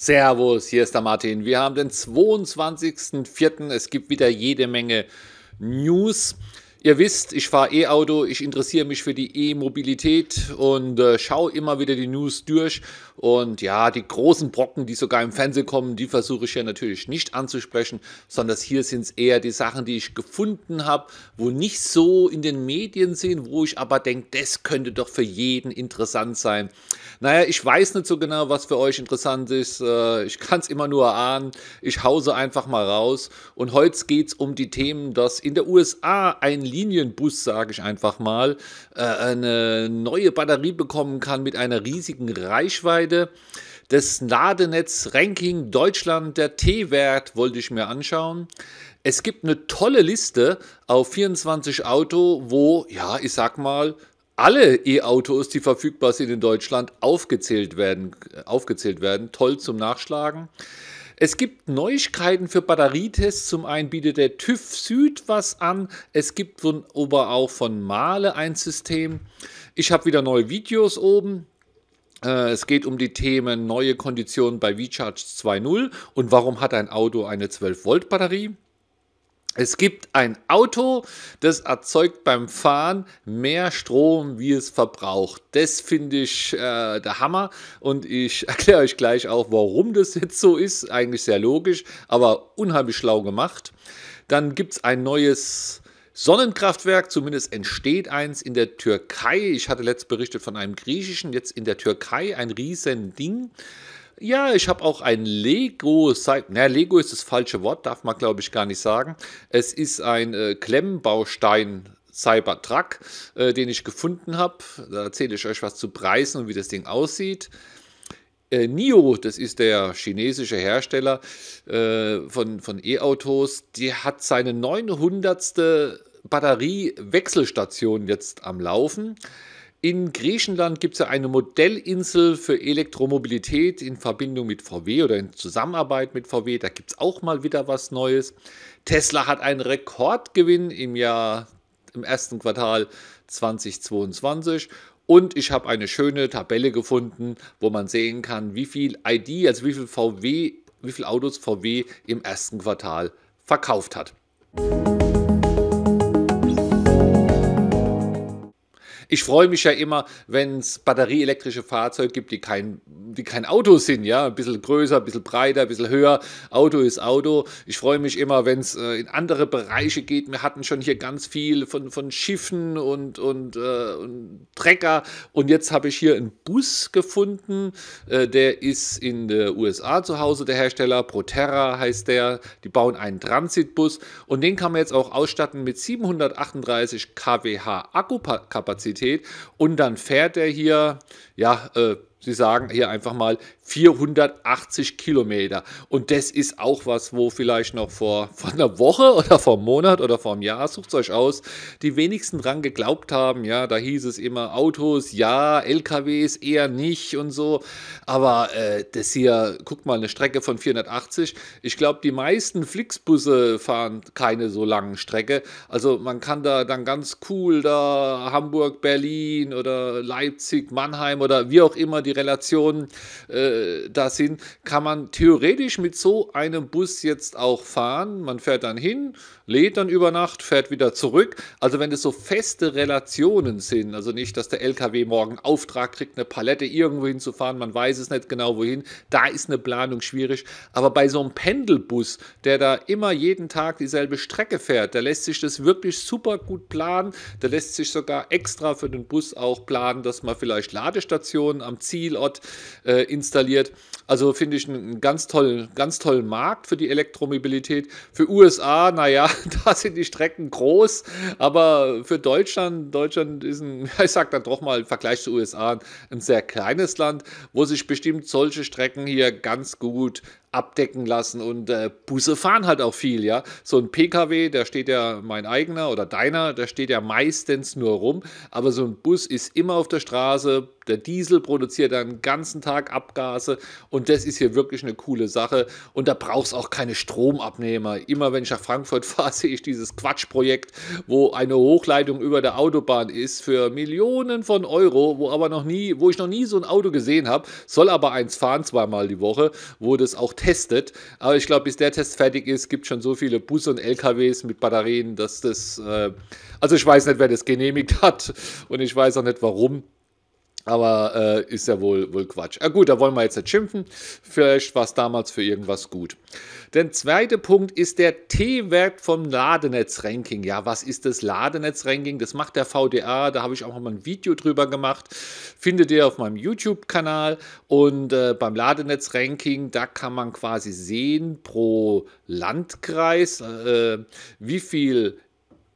Servus, hier ist der Martin. Wir haben den 22.04. Es gibt wieder jede Menge News. Ihr wisst, ich fahre E-Auto, ich interessiere mich für die E-Mobilität und äh, schaue immer wieder die News durch. Und ja, die großen Brocken, die sogar im Fernsehen kommen, die versuche ich ja natürlich nicht anzusprechen, sondern hier sind es eher die Sachen, die ich gefunden habe, wo nicht so in den Medien sind, wo ich aber denke, das könnte doch für jeden interessant sein. Naja, ich weiß nicht so genau, was für euch interessant ist. Äh, ich kann es immer nur ahnen. Ich hause einfach mal raus. Und heute geht es um die Themen, dass in der USA ein Linienbus, sage ich einfach mal, äh, eine neue Batterie bekommen kann mit einer riesigen Reichweite. Das Ladenetz-Ranking Deutschland, der T-Wert, wollte ich mir anschauen. Es gibt eine tolle Liste auf 24 Auto, wo, ja, ich sag mal, alle E-Autos, die verfügbar sind in Deutschland, aufgezählt werden, aufgezählt werden. Toll zum Nachschlagen. Es gibt Neuigkeiten für Batterietests. Zum einen bietet der TÜV Süd was an. Es gibt von, aber auch von Male ein System. Ich habe wieder neue Videos oben. Äh, es geht um die Themen neue Konditionen bei VCharge 2.0 und warum hat ein Auto eine 12 Volt Batterie. Es gibt ein Auto, das erzeugt beim Fahren mehr Strom, wie es verbraucht. Das finde ich äh, der Hammer und ich erkläre euch gleich auch, warum das jetzt so ist. Eigentlich sehr logisch, aber unheimlich schlau gemacht. Dann gibt es ein neues Sonnenkraftwerk, zumindest entsteht eins in der Türkei. Ich hatte letzt berichtet von einem griechischen, jetzt in der Türkei ein riesen Ding. Ja, ich habe auch ein Lego, na, Lego ist das falsche Wort, darf man glaube ich gar nicht sagen. Es ist ein äh, Klemmbaustein Cybertruck, äh, den ich gefunden habe. Da erzähle ich euch was zu Preisen und wie das Ding aussieht. Äh, NIO, das ist der chinesische Hersteller äh, von, von E-Autos, die hat seine 900. Batteriewechselstation jetzt am Laufen. In Griechenland gibt es ja eine Modellinsel für Elektromobilität in Verbindung mit VW oder in Zusammenarbeit mit VW. Da gibt es auch mal wieder was Neues. Tesla hat einen Rekordgewinn im Jahr, im ersten Quartal 2022. Und ich habe eine schöne Tabelle gefunden, wo man sehen kann, wie viel ID, also wie viel VW, wie viele Autos VW im ersten Quartal verkauft hat. Ich freue mich ja immer, wenn es batterieelektrische Fahrzeuge gibt, die kein, die kein Auto sind, ja, ein bisschen größer, ein bisschen breiter, ein bisschen höher. Auto ist Auto. Ich freue mich immer, wenn es äh, in andere Bereiche geht. Wir hatten schon hier ganz viel von, von Schiffen und, und, äh, und Trecker. Und jetzt habe ich hier einen Bus gefunden, äh, der ist in den USA zu Hause, der Hersteller. Proterra heißt der. Die bauen einen Transitbus und den kann man jetzt auch ausstatten mit 738 kWh Akkukapazität. Qualität. Und dann fährt er hier, ja, äh, Sie sagen hier einfach mal 480 Kilometer. Und das ist auch was, wo vielleicht noch vor, vor einer Woche oder vor einem Monat oder vor einem Jahr, sucht es euch aus, die wenigsten dran geglaubt haben. Ja, da hieß es immer Autos, ja, LKWs eher nicht und so. Aber äh, das hier, guck mal, eine Strecke von 480. Ich glaube, die meisten Flixbusse fahren keine so langen Strecke. Also man kann da dann ganz cool da Hamburg, Berlin oder Leipzig, Mannheim oder wie auch immer die Relationen äh, da sind, kann man theoretisch mit so einem Bus jetzt auch fahren. Man fährt dann hin, lädt dann über Nacht, fährt wieder zurück. Also wenn es so feste Relationen sind, also nicht, dass der LKW morgen Auftrag kriegt, eine Palette irgendwo hinzufahren, man weiß es nicht genau wohin, da ist eine Planung schwierig. Aber bei so einem Pendelbus, der da immer jeden Tag dieselbe Strecke fährt, da lässt sich das wirklich super gut planen. Da lässt sich sogar extra für den Bus auch planen, dass man vielleicht Ladestationen am Zielort äh, installiert installiert. Also finde ich einen ganz tollen, ganz tollen Markt für die Elektromobilität. Für USA, naja, da sind die Strecken groß, aber für Deutschland, Deutschland ist ein, ich sage dann doch mal im Vergleich zu USA, ein sehr kleines Land, wo sich bestimmt solche Strecken hier ganz gut abdecken lassen und äh, Busse fahren halt auch viel, ja. So ein PKW, der steht ja mein eigener oder deiner, der steht ja meistens nur rum, aber so ein Bus ist immer auf der Straße, der Diesel produziert dann den ganzen Tag Abgase und das ist hier wirklich eine coole Sache und da brauchst auch keine Stromabnehmer. Immer wenn ich nach Frankfurt fahre, sehe ich dieses Quatschprojekt, wo eine Hochleitung über der Autobahn ist für Millionen von Euro, wo aber noch nie, wo ich noch nie so ein Auto gesehen habe, soll aber eins fahren zweimal die Woche, wo das auch testet. Aber ich glaube, bis der Test fertig ist, gibt es schon so viele Busse und LKWs mit Batterien, dass das, äh, also ich weiß nicht, wer das genehmigt hat und ich weiß auch nicht warum. Aber äh, ist ja wohl, wohl Quatsch. Ah, gut, da wollen wir jetzt nicht schimpfen. Vielleicht war es damals für irgendwas gut. Der zweite Punkt ist der T-Wert vom Ladenetz-Ranking. Ja, was ist das Ladenetz-Ranking? Das macht der VDA. Da habe ich auch mal ein Video drüber gemacht. Findet ihr auf meinem YouTube-Kanal. Und äh, beim Ladenetz-Ranking, da kann man quasi sehen pro Landkreis, äh, wie viel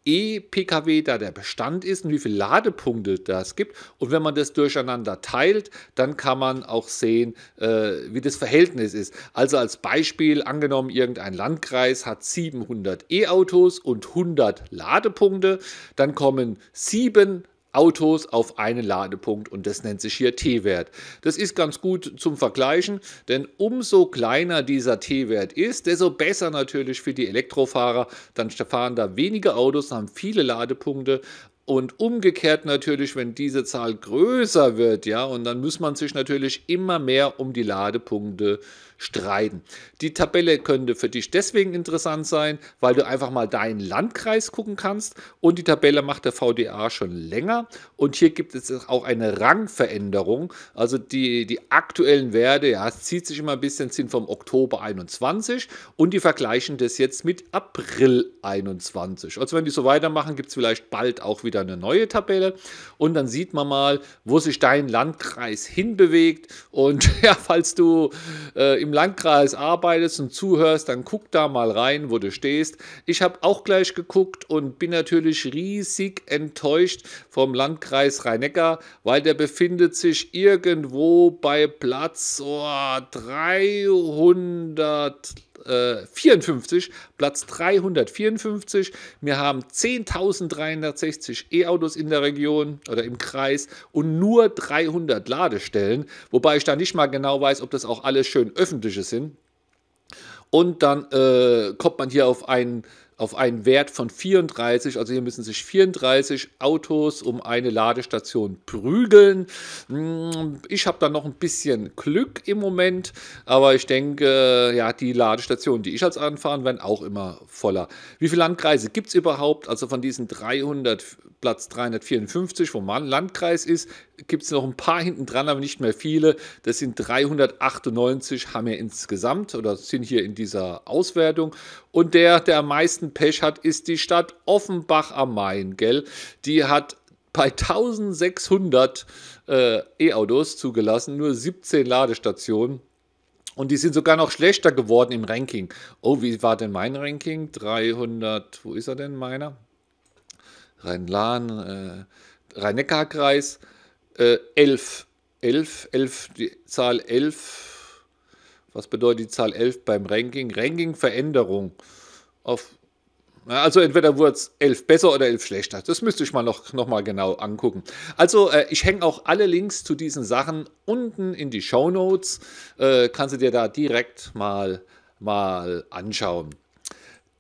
E-Pkw da der Bestand ist und wie viele Ladepunkte das gibt. Und wenn man das durcheinander teilt, dann kann man auch sehen, äh, wie das Verhältnis ist. Also als Beispiel angenommen, irgendein Landkreis hat 700 E-Autos und 100 Ladepunkte, dann kommen sieben Autos auf einen Ladepunkt und das nennt sich hier T-Wert. Das ist ganz gut zum Vergleichen, denn umso kleiner dieser T-Wert ist, desto besser natürlich für die Elektrofahrer. Dann fahren da weniger Autos, haben viele Ladepunkte und umgekehrt natürlich, wenn diese Zahl größer wird, ja, und dann muss man sich natürlich immer mehr um die Ladepunkte streiten. Die Tabelle könnte für dich deswegen interessant sein, weil du einfach mal deinen Landkreis gucken kannst und die Tabelle macht der VDA schon länger und hier gibt es auch eine Rangveränderung, also die, die aktuellen Werte, ja, es zieht sich immer ein bisschen, sind vom Oktober 21 und die vergleichen das jetzt mit April 21. Also wenn die so weitermachen, gibt es vielleicht bald auch wieder eine neue Tabelle und dann sieht man mal, wo sich dein Landkreis hinbewegt und ja, falls du äh, im Landkreis arbeitest und zuhörst, dann guck da mal rein, wo du stehst. Ich habe auch gleich geguckt und bin natürlich riesig enttäuscht vom Landkreis Rhein-Neckar, weil der befindet sich irgendwo bei Platz oh, 300 54, Platz 354. Wir haben 10.360 E-Autos in der Region oder im Kreis und nur 300 Ladestellen, wobei ich da nicht mal genau weiß, ob das auch alles schön öffentliche sind. Und dann äh, kommt man hier auf einen auf einen Wert von 34. Also hier müssen sich 34 Autos um eine Ladestation prügeln. Hm, ich habe da noch ein bisschen Glück im Moment, aber ich denke, ja, die Ladestationen, die ich als anfahren, werden auch immer voller. Wie viele Landkreise gibt es überhaupt? Also von diesen 300 Platz 354, wo man Landkreis ist, gibt es noch ein paar hinten dran, aber nicht mehr viele. Das sind 398 haben wir insgesamt oder sind hier in dieser Auswertung. Und der, der am meisten Pech hat, ist die Stadt Offenbach am Main, gell? Die hat bei 1600 äh, E-Autos zugelassen, nur 17 Ladestationen. Und die sind sogar noch schlechter geworden im Ranking. Oh, wie war denn mein Ranking? 300, wo ist er denn meiner? Rhein-Lahn, äh, Rhein-Neckar-Kreis, äh, 11. 11, 11, die Zahl 11. Was bedeutet die Zahl 11 beim Ranking? Ranking-Veränderung. also entweder wurde es 11 besser oder 11 schlechter. Das müsste ich mal noch, noch mal genau angucken. Also äh, ich hänge auch alle Links zu diesen Sachen unten in die Show Notes. Äh, kannst du dir da direkt mal, mal anschauen.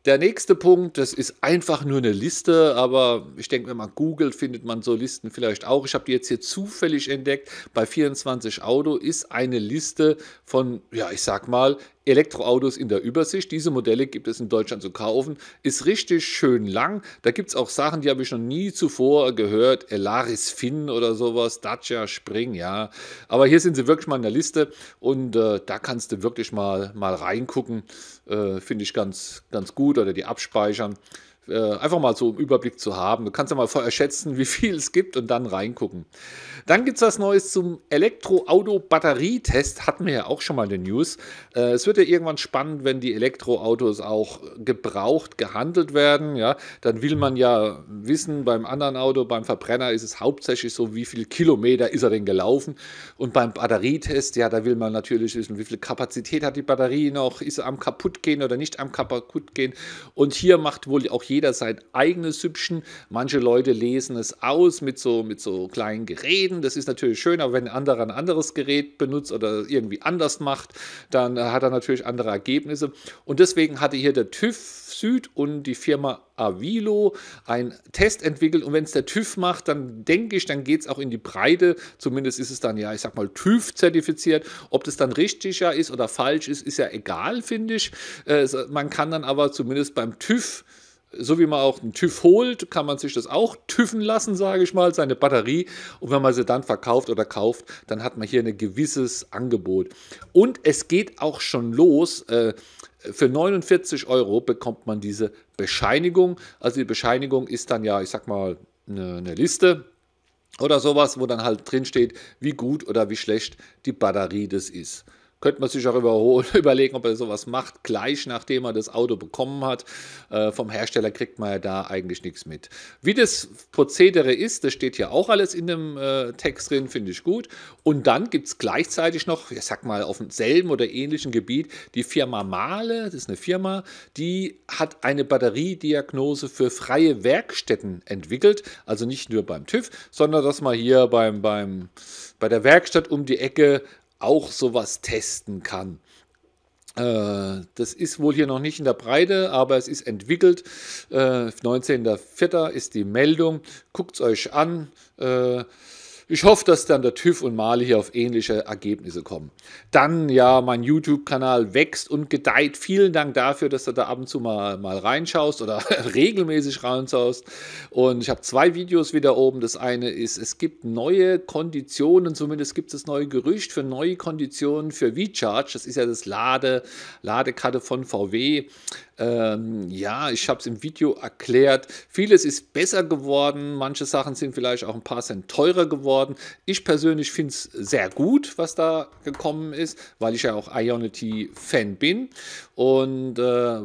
Der nächste Punkt, das ist einfach nur eine Liste, aber ich denke, wenn man googelt, findet man so Listen vielleicht auch. Ich habe die jetzt hier zufällig entdeckt. Bei 24 Auto ist eine Liste von, ja, ich sag mal, Elektroautos in der Übersicht. Diese Modelle gibt es in Deutschland zu kaufen. Ist richtig schön lang. Da gibt es auch Sachen, die habe ich noch nie zuvor gehört. Elaris Finn oder sowas, Dacia Spring, ja. Aber hier sind sie wirklich mal in der Liste und äh, da kannst du wirklich mal, mal reingucken. Äh, Finde ich ganz, ganz gut oder die abspeichern. Äh, einfach mal so im Überblick zu haben. Du kannst ja mal vorher schätzen, wie viel es gibt und dann reingucken. Dann gibt es was Neues zum Elektroauto-Batterietest. Hatten wir ja auch schon mal in den News. Äh, es wird ja irgendwann spannend, wenn die Elektroautos auch gebraucht gehandelt werden. Ja, dann will man ja wissen, beim anderen Auto, beim Verbrenner ist es hauptsächlich so, wie viele Kilometer ist er denn gelaufen. Und beim Batterietest, ja, da will man natürlich wissen, wie viel Kapazität hat die Batterie noch, ist er am kaputt gehen oder nicht am kaputt gehen. Und hier macht wohl auch jeder sein eigenes Süppchen. Manche Leute lesen es aus mit so, mit so kleinen Geräten. Das ist natürlich schön, aber wenn ein anderer ein anderes Gerät benutzt oder irgendwie anders macht, dann hat er natürlich andere Ergebnisse. Und deswegen hatte hier der TÜV Süd und die Firma Avilo einen Test entwickelt. Und wenn es der TÜV macht, dann denke ich, dann geht es auch in die Breite. Zumindest ist es dann ja, ich sag mal, TÜV zertifiziert. Ob das dann richtiger ist oder falsch ist, ist ja egal, finde ich. Äh, man kann dann aber zumindest beim TÜV so wie man auch einen TÜV holt, kann man sich das auch TÜVen lassen, sage ich mal, seine Batterie. Und wenn man sie dann verkauft oder kauft, dann hat man hier ein gewisses Angebot. Und es geht auch schon los. Äh, für 49 Euro bekommt man diese Bescheinigung. Also die Bescheinigung ist dann ja, ich sag mal, eine, Liste oder sowas, wo dann halt drin steht, wie gut oder wie schlecht die Batterie das ist. Könnte man sich auch überlegen, ob er sowas macht, gleich nachdem er das Auto bekommen hat. Äh, vom Hersteller kriegt man ja da eigentlich nichts mit. Wie das Prozedere ist, das steht hier auch alles in dem äh, Text drin, finde ich gut. Und dann gibt es gleichzeitig noch, ich sag mal, auf demselben oder ähnlichen Gebiet, die Firma Mahle, das ist eine Firma, die hat eine Batteriediagnose für freie Werkstätten entwickelt. Also nicht nur beim TÜV, sondern dass man hier beim, beim, bei der Werkstatt um die Ecke auch sowas testen kann. Äh, das ist wohl hier noch nicht in der Breite, aber es ist entwickelt. Äh, 19.04. ist die Meldung. Guckt es euch an. Ich hoffe, dass dann der TÜV und Mali hier auf ähnliche Ergebnisse kommen. Dann, ja, mein YouTube-Kanal wächst und gedeiht. Vielen Dank dafür, dass du da ab und zu mal, mal reinschaust oder regelmäßig reinschaust. Und ich habe zwei Videos wieder oben. Das eine ist, es gibt neue Konditionen, zumindest gibt es neue Gerücht für neue Konditionen für V-Charge. Das ist ja das Lade, Ladekarte von VW. Ähm, ja, ich habe es im Video erklärt. Vieles ist besser geworden. Manche Sachen sind vielleicht auch ein paar Cent teurer geworden. Ich persönlich finde es sehr gut, was da gekommen ist, weil ich ja auch Ionity-Fan bin. Und äh,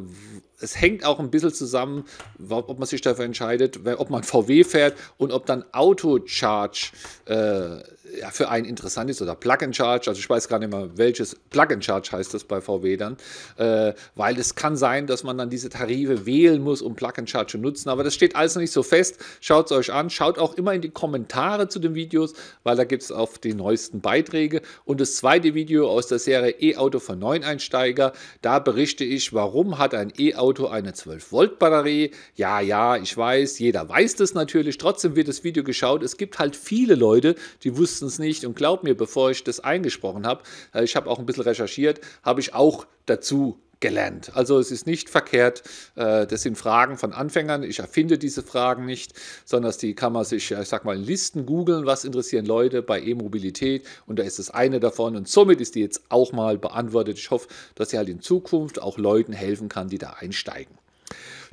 es hängt auch ein bisschen zusammen, ob man sich dafür entscheidet, ob man VW fährt und ob dann Auto-Charge äh, ja, für einen interessant ist oder Plug-and-Charge, also ich weiß gar nicht mehr, welches Plug-and-Charge heißt das bei VW dann, äh, weil es kann sein, dass man dann diese Tarife wählen muss, um Plug-and-Charge zu nutzen, aber das steht alles noch nicht so fest. Schaut es euch an, schaut auch immer in die Kommentare zu den Videos, weil da gibt es auf die neuesten Beiträge. Und das zweite Video aus der Serie E-Auto für Neueinsteiger, da berichte ich, warum hat ein E-Auto eine 12-Volt-Batterie, ja, ja, ich weiß, jeder weiß das natürlich, trotzdem wird das Video geschaut, es gibt halt viele Leute, die wussten es nicht und glaub mir, bevor ich das eingesprochen habe, äh, ich habe auch ein bisschen recherchiert, habe ich auch dazu gelernt. Also es ist nicht verkehrt, äh, das sind Fragen von Anfängern, ich erfinde diese Fragen nicht, sondern die kann man sich, ich sag mal, in Listen googeln, was interessieren Leute bei E-Mobilität und da ist es eine davon und somit ist die jetzt auch mal beantwortet. Ich hoffe, dass sie halt in Zukunft auch Leuten helfen kann, die da einsteigen.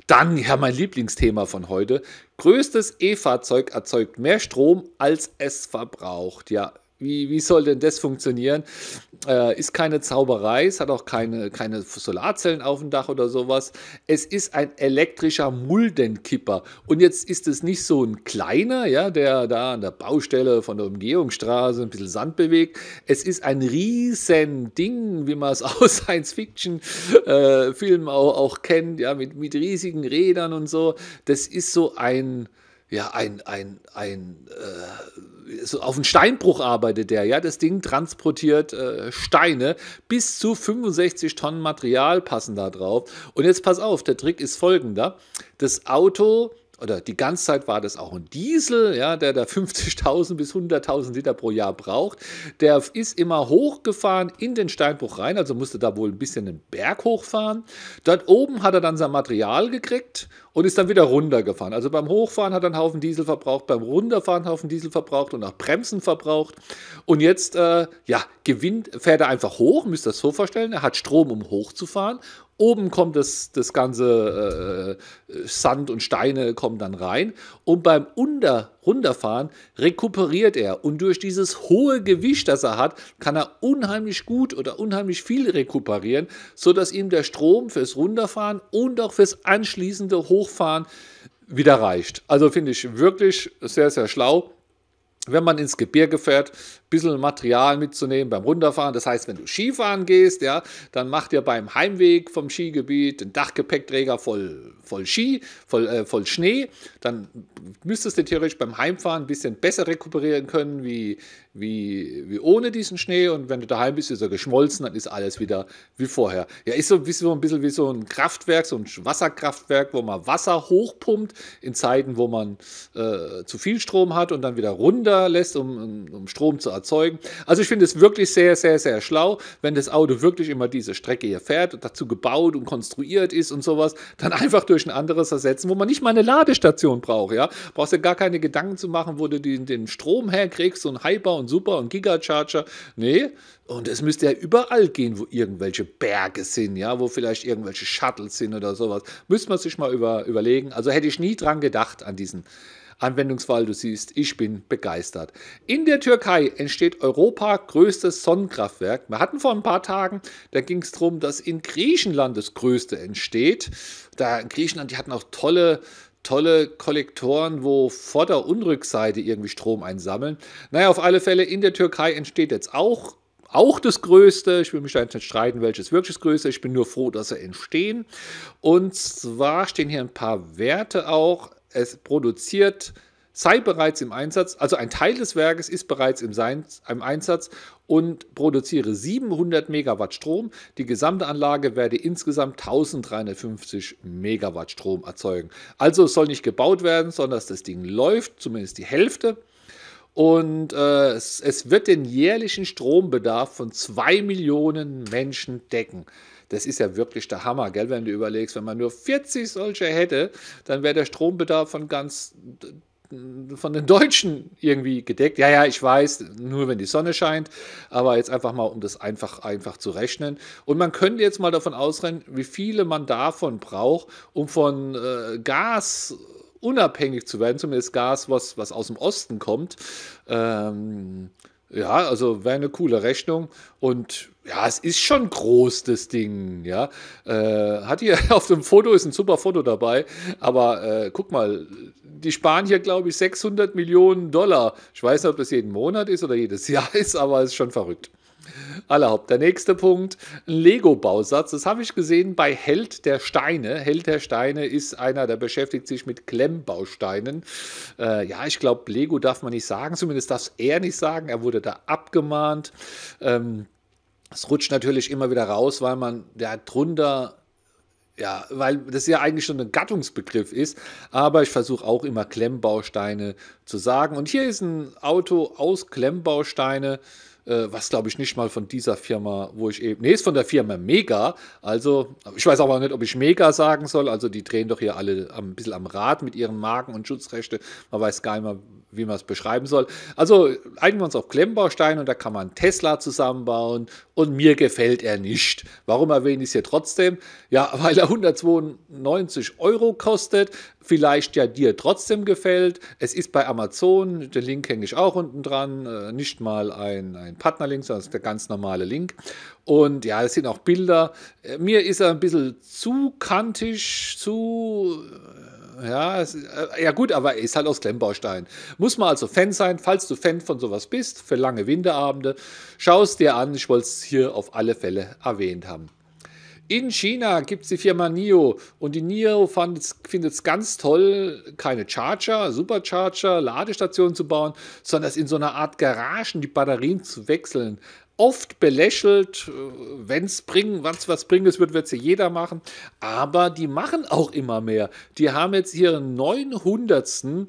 Dann, ja, mein Lieblingsthema von heute. Größtes E-Fahrzeug erzeugt mehr Strom, als es verbraucht. Ja, wie, wie soll denn das funktionieren? Äh, ist keine Zauberei, es hat auch keine, keine Solarzellen auf dem Dach oder sowas. Es ist ein elektrischer Muldenkipper. Und jetzt ist es nicht so ein kleiner, ja, der da an der Baustelle von der Umgehungsstraße ein bisschen Sand bewegt. Es ist ein riesen Ding, wie man es aus Science-Fiction-Filmen äh, auch, auch kennt, ja, mit, mit riesigen Rädern und so. Das ist so ein, ja, ein, ein, ein, äh, so auf einen Steinbruch arbeitet der, ja, das Ding transportiert äh, Steine, bis zu 65 Tonnen Material passen da drauf. Und jetzt pass auf, der Trick ist folgender. Das Auto oder die ganze Zeit war das auch ein Diesel, ja, der da 50.000 bis 100.000 Liter pro Jahr braucht. Der ist immer hochgefahren in den Steinbruch rein, also musste da wohl ein bisschen den Berg hochfahren. Dort oben hat er dann sein Material gekriegt und ist dann wieder runtergefahren. Also beim Hochfahren hat er einen Haufen Diesel verbraucht, beim Runterfahren einen Haufen Diesel verbraucht und auch Bremsen verbraucht. Und jetzt, äh, ja, gewinnt, fährt er einfach hoch, müsst ihr das so vorstellen. Er hat Strom, um hochzufahren Oben kommt das, das ganze äh, Sand und Steine kommen dann rein. Und beim Unter runterfahren rekuperiert er. Und durch dieses hohe Gewicht, das er hat, kann er unheimlich gut oder unheimlich viel rekuperieren, sodass ihm der Strom fürs Runterfahren und auch fürs anschließende Hochfahren wieder reicht. Also finde ich wirklich sehr, sehr schlau wenn man ins Gebirge fährt, ein bisschen Material mitzunehmen beim Runterfahren. Das heißt, wenn du Skifahren gehst, ja, dann macht ihr beim Heimweg vom Skigebiet den Dachgepäckträger voll, voll Ski, voll, äh, voll Schnee. Dann müsstest du theoretisch beim Heimfahren ein bisschen besser rekuperieren können wie, wie, wie ohne diesen Schnee. Und wenn du daheim bist, ist er geschmolzen, dann ist alles wieder wie vorher. Ja, ist so, so ein bisschen wie so ein Kraftwerk, so ein Wasserkraftwerk, wo man Wasser hochpumpt in Zeiten, wo man äh, zu viel Strom hat und dann wieder runter lässt, um, um Strom zu erzeugen. Also ich finde es wirklich sehr, sehr, sehr schlau, wenn das Auto wirklich immer diese Strecke hier fährt und dazu gebaut und konstruiert ist und sowas, dann einfach durch ein anderes ersetzen, wo man nicht mal eine Ladestation braucht. Ja? Brauchst du gar keine Gedanken zu machen, wo du den, den Strom herkriegst, so ein Hyper und Super und Gigacharger. Nee, und es müsste ja überall gehen, wo irgendwelche Berge sind, ja, wo vielleicht irgendwelche Shuttles sind oder sowas. Müsste man sich mal über, überlegen. Also hätte ich nie dran gedacht an diesen Anwendungsfall. Du siehst, ich bin begeistert. In der Türkei entsteht Europa größtes Sonnenkraftwerk. Wir hatten vor ein paar Tagen, da ging es darum, dass in Griechenland das größte entsteht. Da in Griechenland, die hatten auch tolle tolle Kollektoren, wo Vorder- und Rückseite irgendwie Strom einsammeln. Naja, auf alle Fälle, in der Türkei entsteht jetzt auch auch das Größte. Ich will mich da jetzt nicht streiten, welches wirklich das Größte. Ich bin nur froh, dass sie entstehen. Und zwar stehen hier ein paar Werte auch. Es produziert, sei bereits im Einsatz, also ein Teil des Werkes ist bereits im, Sein, im Einsatz und produziere 700 Megawatt Strom. Die gesamte Anlage werde insgesamt 1350 Megawatt Strom erzeugen. Also es soll nicht gebaut werden, sondern das Ding läuft, zumindest die Hälfte. Und äh, es, es wird den jährlichen Strombedarf von zwei Millionen Menschen decken. Das ist ja wirklich der Hammer, gell? wenn du überlegst, wenn man nur 40 solche hätte, dann wäre der Strombedarf von ganz von den Deutschen irgendwie gedeckt. Ja, ja, ich weiß, nur wenn die Sonne scheint, aber jetzt einfach mal, um das einfach, einfach zu rechnen. Und man könnte jetzt mal davon ausrechnen, wie viele man davon braucht, um von äh, Gas unabhängig zu werden, zumindest Gas, was, was aus dem Osten kommt. Ähm, ja, also wäre eine coole Rechnung. Und ja, es ist schon groß, das Ding. Ja, äh, hat hier auf dem Foto ist ein super Foto dabei. Aber äh, guck mal, die sparen hier, glaube ich, 600 Millionen Dollar. Ich weiß nicht, ob das jeden Monat ist oder jedes Jahr ist, aber es ist schon verrückt. Allerhaupt. Der nächste Punkt, ein Lego-Bausatz. Das habe ich gesehen bei Held der Steine. Held der Steine ist einer, der beschäftigt sich mit Klemmbausteinen. Äh, ja, ich glaube, Lego darf man nicht sagen. Zumindest darf er nicht sagen. Er wurde da abgemahnt. Ähm, es rutscht natürlich immer wieder raus, weil man da drunter ja, weil das ja eigentlich schon ein Gattungsbegriff ist, aber ich versuche auch immer Klemmbausteine zu sagen. Und hier ist ein Auto aus Klemmbausteine äh, was glaube ich nicht mal von dieser Firma, wo ich eben, nee, ist von der Firma Mega, also ich weiß aber nicht, ob ich Mega sagen soll, also die drehen doch hier alle ein bisschen am Rad mit ihren Marken und Schutzrechte, man weiß gar nicht mehr, wie man es beschreiben soll. Also einigen wir uns auf Klemmbaustein und da kann man Tesla zusammenbauen und mir gefällt er nicht. Warum erwähne ich es hier trotzdem? Ja, weil er 192 Euro kostet, vielleicht ja dir trotzdem gefällt. Es ist bei Amazon, den Link hänge ich auch unten dran, äh, nicht mal ein, ein Partnerlink, sondern der ganz normale Link. Und ja, es sind auch Bilder. Äh, mir ist er ein bisschen zu kantig, zu ja, es, äh, ja gut, aber er ist halt aus Klemmbaustein. Muss man also Fan sein, falls du Fan von sowas bist, für lange Winterabende, schau es dir an. Ich wollte es hier auf alle Fälle erwähnt haben. In China gibt es die Firma NIO und die NIO findet es ganz toll, keine Charger, Supercharger, Ladestationen zu bauen, sondern es in so einer Art Garagen die Batterien zu wechseln oft belächelt, äh, wenn es bringen, was was bringt, wird, wird sie jeder machen. Aber die machen auch immer mehr. Die haben jetzt ihren 900.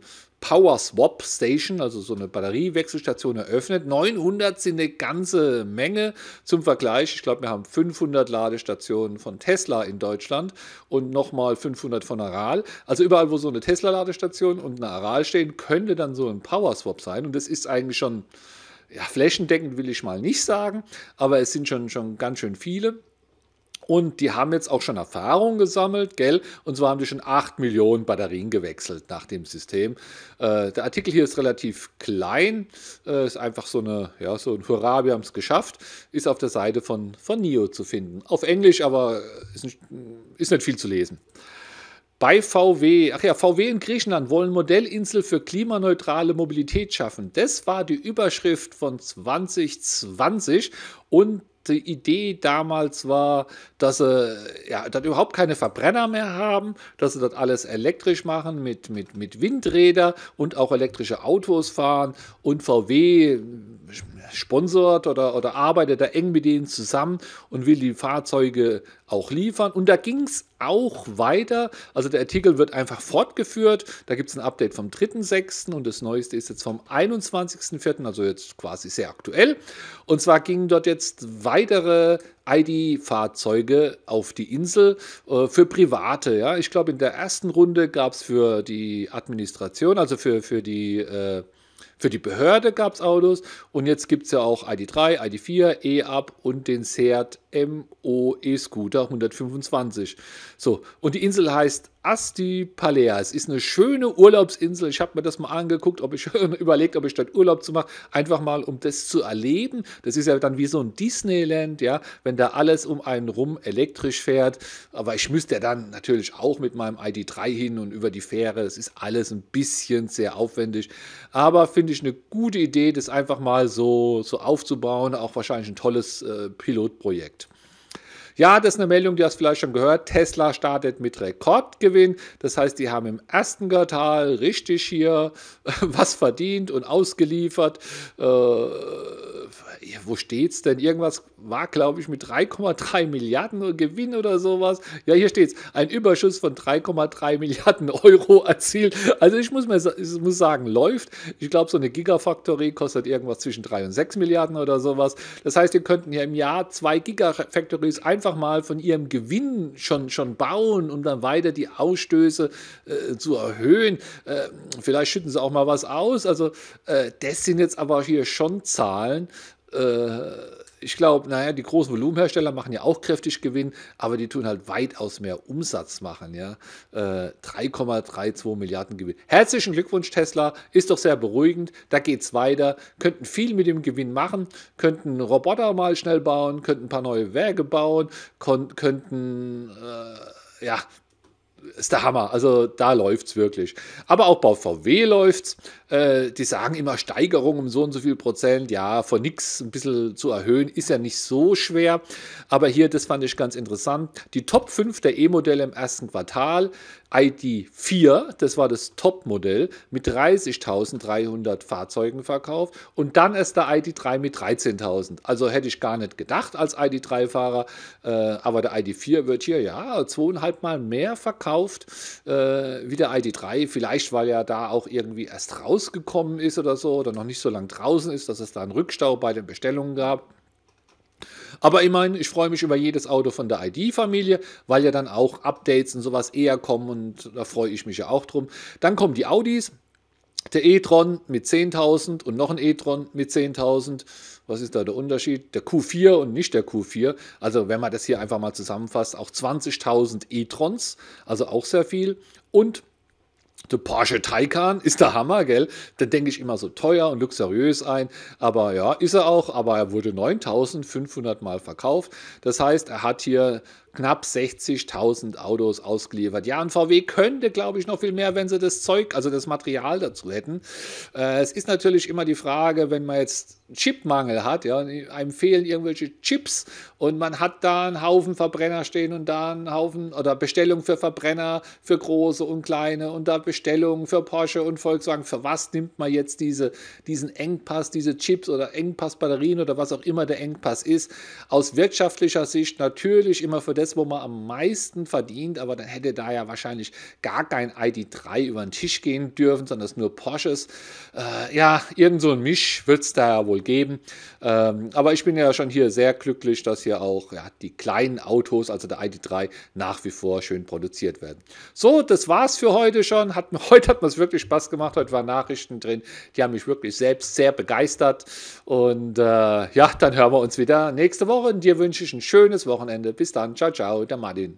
Power Swap Station, also so eine Batteriewechselstation eröffnet. 900 sind eine ganze Menge zum Vergleich. Ich glaube, wir haben 500 Ladestationen von Tesla in Deutschland und nochmal 500 von Aral. Also überall, wo so eine Tesla-Ladestation und eine Aral stehen, könnte dann so ein Power Swap sein. Und das ist eigentlich schon ja, flächendeckend will ich mal nicht sagen, aber es sind schon, schon ganz schön viele. Und die haben jetzt auch schon Erfahrung gesammelt, gell? Und zwar haben die schon 8 Millionen Batterien gewechselt nach dem System. Äh, der Artikel hier ist relativ klein, äh, ist einfach so, eine, ja, so ein Hurra, wir haben es geschafft. Ist auf der Seite von, von NIO zu finden. Auf Englisch, aber ist nicht, ist nicht viel zu lesen. Bei VW, ach ja, VW in Griechenland wollen Modellinsel für klimaneutrale Mobilität schaffen. Das war die Überschrift von 2020 und die Idee damals war, dass sie ja, dort überhaupt keine Verbrenner mehr haben, dass sie dort alles elektrisch machen mit, mit, mit Windräder und auch elektrische Autos fahren und VW sponsort oder, oder arbeitet da eng mit denen zusammen und will die Fahrzeuge auch liefern. Und da ging es auch weiter. Also der Artikel wird einfach fortgeführt. Da gibt es ein Update vom 3.6. und das neueste ist jetzt vom 21.4., also jetzt quasi sehr aktuell. Und zwar gingen dort jetzt weitere ID-Fahrzeuge auf die Insel äh, für Private. Ja? Ich glaube, in der ersten Runde gab es für die Administration, also für, für die äh, für die Behörde gab es Autos und jetzt gibt es ja auch ID3, ID4, E-Up und den Seat MO E-Scooter 125. So, und die Insel heißt Asti Palea. Es ist eine schöne Urlaubsinsel. Ich habe mir das mal angeguckt, ob ich überlegt, ob ich dort Urlaub zu machen, einfach mal um das zu erleben. Das ist ja dann wie so ein Disneyland, ja, wenn da alles um einen rum elektrisch fährt. Aber ich müsste ja dann natürlich auch mit meinem ID3 hin und über die Fähre. Das ist alles ein bisschen sehr aufwendig. Aber finde ich eine gute Idee, das einfach mal so, so aufzubauen. Auch wahrscheinlich ein tolles äh, Pilotprojekt. Ja, das ist eine Meldung, die hast du vielleicht schon gehört. Tesla startet mit Rekordgewinn. Das heißt, die haben im ersten Quartal richtig hier was verdient und ausgeliefert. Äh, wo steht's denn? Irgendwas war, glaube ich, mit 3,3 Milliarden Gewinn oder sowas. Ja, hier steht's. Ein Überschuss von 3,3 Milliarden Euro erzielt. Also ich muss, mir, ich muss sagen, läuft. Ich glaube, so eine Gigafactory kostet irgendwas zwischen 3 und 6 Milliarden oder sowas. Das heißt, ihr könnten ja im Jahr zwei Gigafactories einfach mal von ihrem Gewinn schon, schon bauen, um dann weiter die Ausstöße äh, zu erhöhen. Äh, vielleicht schütten sie auch mal was aus. Also äh, das sind jetzt aber hier schon Zahlen, äh, ich glaube, naja, die großen Volumenhersteller machen ja auch kräftig Gewinn, aber die tun halt weitaus mehr Umsatz machen. Ja? Äh, 3,32 Milliarden Gewinn. Herzlichen Glückwunsch, Tesla. Ist doch sehr beruhigend. Da geht es weiter. Könnten viel mit dem Gewinn machen, könnten Roboter mal schnell bauen, könnten ein paar neue Werke bauen, könnten äh, ja, ist der Hammer. Also da läuft es wirklich. Aber auch bei VW läuft es. Äh, die sagen immer Steigerung um so und so viel Prozent. Ja, von nichts ein bisschen zu erhöhen, ist ja nicht so schwer. Aber hier, das fand ich ganz interessant. Die Top 5 der E-Modelle im ersten Quartal. ID4, das war das Top-Modell, mit 30.300 Fahrzeugen verkauft. Und dann erst der ID3 mit 13.000. Also hätte ich gar nicht gedacht als ID3-Fahrer. Äh, aber der ID4 wird hier ja zweieinhalb Mal mehr verkauft äh, wie der ID3. Vielleicht, weil er da auch irgendwie erst raus rausgekommen ist oder so oder noch nicht so lange draußen ist, dass es da einen Rückstau bei den Bestellungen gab. Aber immerhin, ich freue mich über jedes Auto von der ID-Familie, weil ja dann auch Updates und sowas eher kommen und da freue ich mich ja auch drum. Dann kommen die Audis, der e-tron mit 10.000 und noch ein e-tron mit 10.000. Was ist da der Unterschied? Der Q4 und nicht der Q4. Also wenn man das hier einfach mal zusammenfasst, auch 20.000 e-trons, also auch sehr viel. Und der Porsche Taycan ist der Hammer, gell? Da denke ich immer so teuer und luxuriös ein. Aber ja, ist er auch. Aber er wurde 9500 Mal verkauft. Das heißt, er hat hier knapp 60.000 Autos ausgeliefert. Ja, und VW könnte, glaube ich, noch viel mehr, wenn sie das Zeug, also das Material dazu hätten. Äh, es ist natürlich immer die Frage, wenn man jetzt Chipmangel hat, ja, einem fehlen irgendwelche Chips und man hat da einen Haufen Verbrenner stehen und da einen Haufen oder Bestellungen für Verbrenner, für große und kleine und da Bestellungen für Porsche und Volkswagen. Für was nimmt man jetzt diese, diesen Engpass, diese Chips oder Engpass-Batterien oder was auch immer der Engpass ist? Aus wirtschaftlicher Sicht natürlich immer für das das, wo man am meisten verdient, aber dann hätte da ja wahrscheinlich gar kein ID3 über den Tisch gehen dürfen, sondern es nur Porsches. Äh, ja, irgend so ein Misch wird es da ja wohl geben. Ähm, aber ich bin ja schon hier sehr glücklich, dass hier auch ja, die kleinen Autos, also der ID3, nach wie vor schön produziert werden. So, das war's für heute schon. Hat, heute hat mir es wirklich Spaß gemacht. Heute waren Nachrichten drin, die haben mich wirklich selbst sehr begeistert. Und äh, ja, dann hören wir uns wieder nächste Woche. Und dir wünsche ich ein schönes Wochenende. Bis dann. Ciao, ciao. Ciao, der Martin.